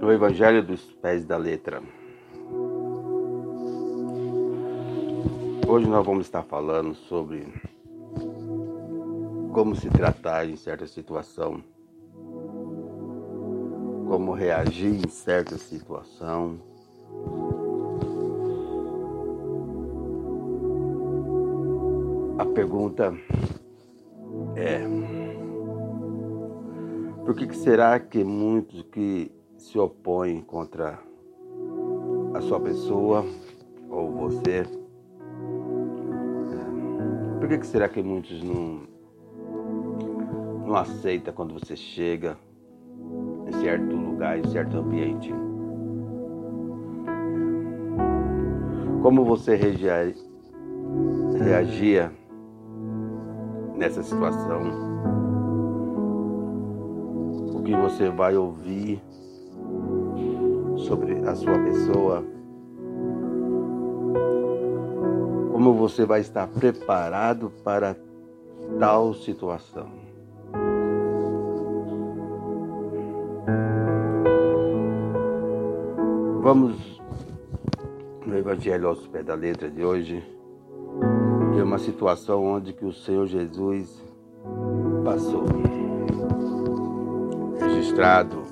no Evangelho dos Pés da Letra. Hoje nós vamos estar falando sobre como se tratar em certa situação, como reagir em certa situação. A pergunta é: por que será que muitos que se opõem contra a sua pessoa ou você, é, por que será que muitos não, não aceitam quando você chega em certo lugar, em certo ambiente? Como você reagia nessa situação? O que você vai ouvir sobre a sua pessoa? Como você vai estar preparado para tal situação? Vamos no Evangelho aos pés da letra de hoje é uma situação onde que o Senhor Jesus passou. Registrado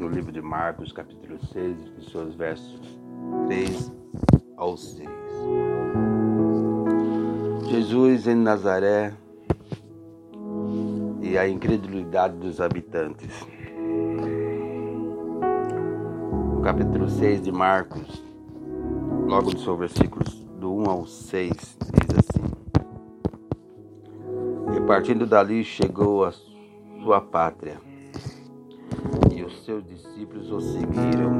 no livro de Marcos, capítulo 6, dos seus versos 3 ao 6. Jesus em Nazaré e a incredulidade dos habitantes. No capítulo 6 de Marcos, logo dos seus versículos do 1 ao 6, diz assim: E partindo dali chegou a sua pátria, seus discípulos o seguiram.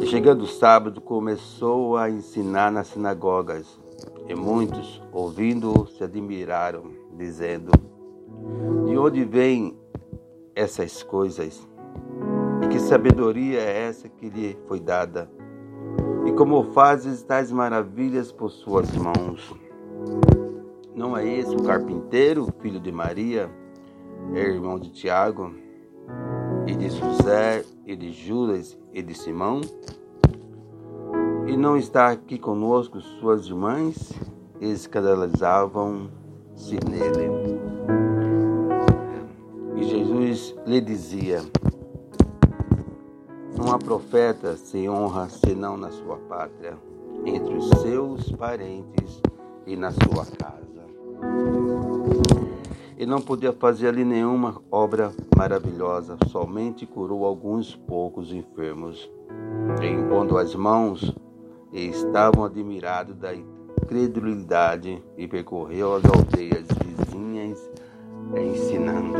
E chegando o sábado, começou a ensinar nas sinagogas, e muitos, ouvindo-o, se admiraram, dizendo: De onde vêm essas coisas? E que sabedoria é essa que lhe foi dada? E como fazes tais maravilhas por suas mãos? Não é esse o carpinteiro, filho de Maria, é irmão de Tiago, e de José, e de Judas, e de Simão? E não está aqui conosco suas irmãs? Escandalizavam-se nele. E Jesus lhe dizia: Não há profeta sem honra senão na sua pátria, entre os seus parentes e na sua casa. E não podia fazer ali nenhuma obra maravilhosa, somente curou alguns poucos enfermos, impondo as mãos, e estavam admirados da incredulidade, e percorreu as aldeias vizinhas, ensinando.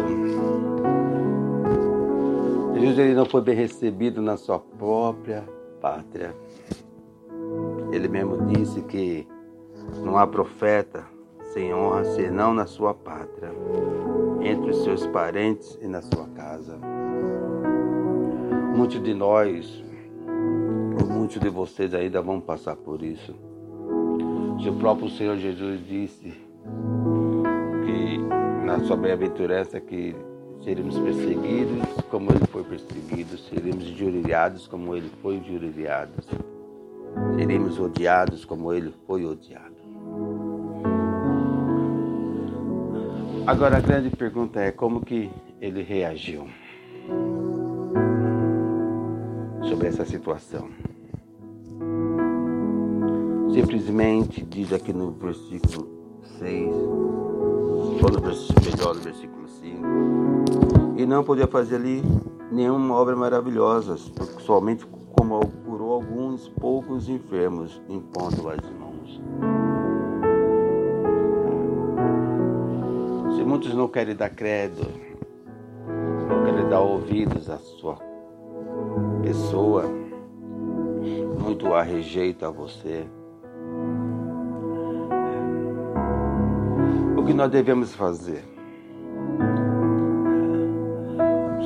Jesus ele não foi bem recebido na sua própria pátria. Ele mesmo disse que não há profeta sem honra senão na sua pátria, entre os seus parentes e na sua casa. Muitos de nós, muitos de vocês ainda vão passar por isso. Se o próprio Senhor Jesus disse que na sua bem-aventurança que seremos perseguidos como ele foi perseguido, seremos injuriados como ele foi injuriado, seremos odiados como ele foi odiado. Agora a grande pergunta é como que ele reagiu sobre essa situação. Simplesmente diz aqui no versículo 6, ou no versículo, melhor, no versículo 5, e não podia fazer ali nenhuma obra maravilhosa, somente como curou alguns poucos enfermos, impondo as mãos. Se muitos não querem dar credo, não querem dar ouvidos à sua pessoa, muito a rejeita você. O que nós devemos fazer?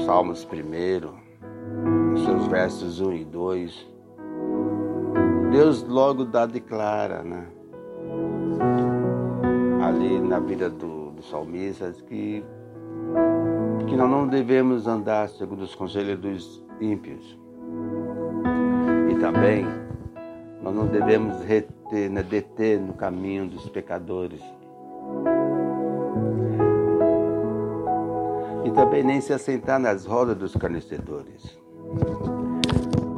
Salmos 1, seus versos 1 e 2. Deus logo dá declara, né? Ali na vida do, do salmista que que nós não devemos andar segundo os conselhos dos ímpios. E também nós não devemos reter, né, deter no caminho dos pecadores. E também nem se assentar nas rodas dos carnecedores.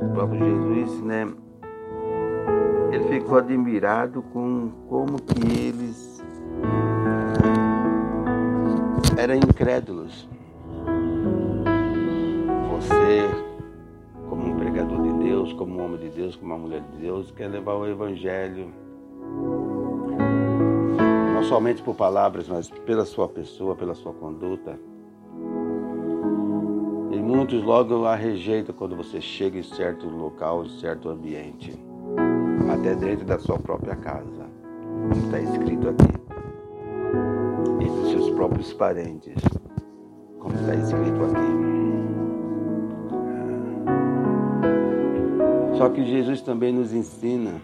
O próprio Jesus, né? Ele ficou admirado com como que eles eram incrédulos. Você, como um pregador de Deus, como um homem de Deus, como uma mulher de Deus, quer levar o Evangelho não somente por palavras, mas pela sua pessoa, pela sua conduta. E muitos logo a rejeitam quando você chega em certo local, em certo ambiente, até dentro da sua própria casa, como está escrito aqui, próprios parentes, como está escrito aqui. Só que Jesus também nos ensina. Né?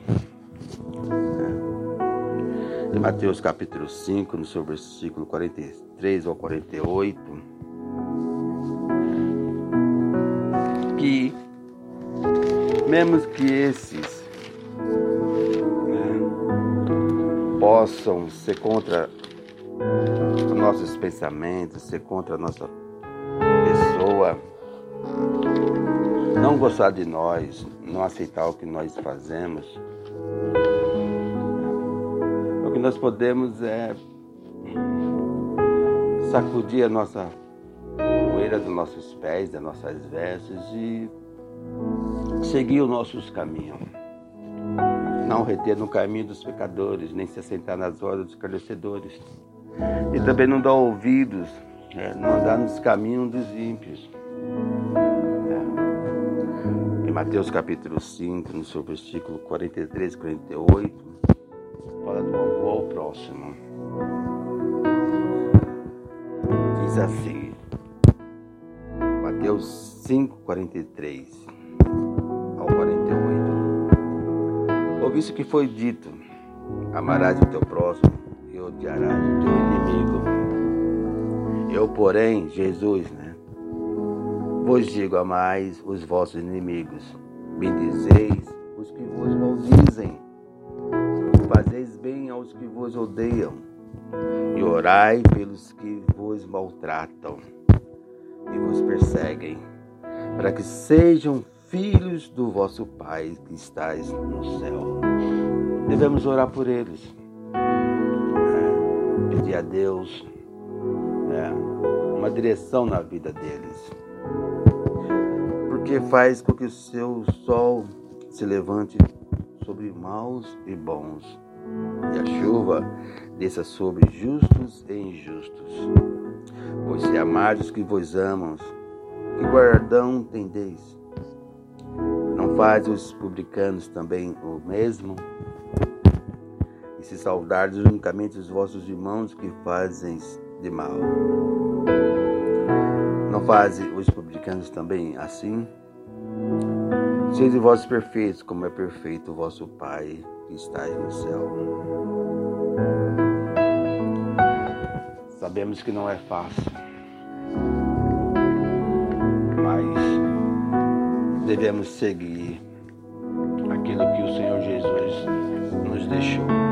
Em Mateus capítulo 5, no seu versículo 43 ao 48, que mesmo que esses né, possam ser contra nossos pensamentos, ser contra a nossa pessoa, não gostar de nós, não aceitar o que nós fazemos, o que nós podemos é sacudir a nossa poeira dos nossos pés, das nossas vestes e seguir os nossos caminhos. Não reter no caminho dos pecadores, nem se assentar nas rodas dos carnecedores. E também não dar ouvidos, né? não andar nos caminhos dos ímpios. Mateus capítulo 5, no seu versículo 43 e 48, fala do amor ao próximo. Diz assim, Mateus 5, 43 ao 48. Ouviste que foi dito, amarás o teu próximo e odiarás o teu Eu, porém, Jesus, né? Vos digo, amais os vossos inimigos, bendizeis os que vos maldizem, fazeis bem aos que vos odeiam, e orai pelos que vos maltratam. E vos perseguem, para que sejam filhos do vosso Pai que estais no céu. Devemos orar por eles, pedir a Deus é, uma direção na vida deles porque faz com que o seu sol se levante sobre maus e bons, e a chuva desça sobre justos e injustos. Pois se amardes que vos amam, que guardão tendeis? Não faz os publicanos também o mesmo? E se saudardes unicamente os vossos irmãos que fazem de mal? Não fazem os publicanos também assim? Sede vós perfeitos, como é perfeito o vosso Pai que está no céu. Sabemos que não é fácil, mas devemos seguir aquilo que o Senhor Jesus nos deixou.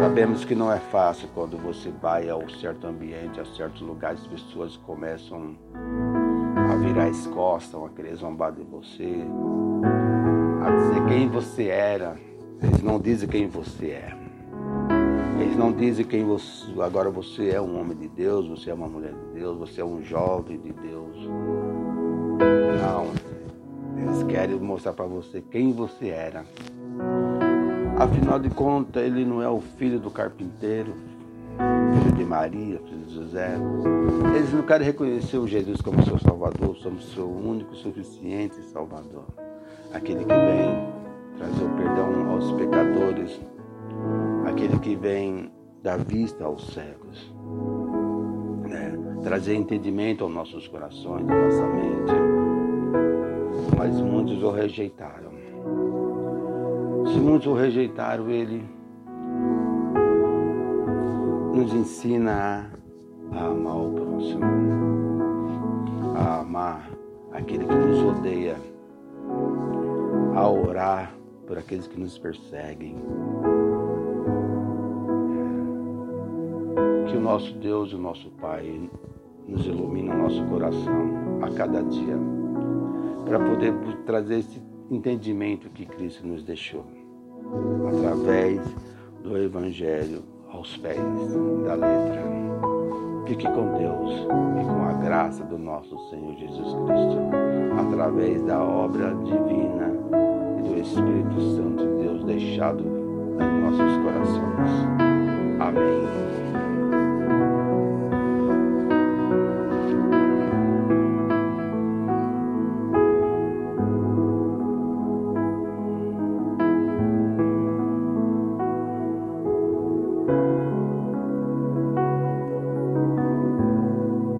Sabemos que não é fácil quando você vai a um certo ambiente, a certos lugares, as pessoas começam a virar as costas, a querer zombar de você, a dizer quem você era. Eles não dizem quem você é. Eles não dizem quem você. Agora você é um homem de Deus, você é uma mulher de Deus, você é um jovem de Deus. Não. Eles querem mostrar para você quem você era. Afinal de contas, ele não é o filho do carpinteiro, filho de Maria, filho de José. Eles não querem reconhecer o Jesus como seu Salvador, somos seu único, suficiente Salvador. Aquele que vem trazer o perdão aos pecadores, aquele que vem dar vista aos cegos, né? trazer entendimento aos nossos corações, à nossa mente. Mas muitos o rejeitaram. Se muitos o rejeitaram, ele nos ensina a amar o próximo, a amar aquele que nos odeia, a orar por aqueles que nos perseguem. Que o nosso Deus o nosso Pai nos ilumine o nosso coração a cada dia, para poder trazer esse entendimento que Cristo nos deixou, através do Evangelho aos pés da letra. Fique com Deus e com a graça do nosso Senhor Jesus Cristo, através da obra divina e do Espírito Santo de Deus deixado em nossos corações. Amém.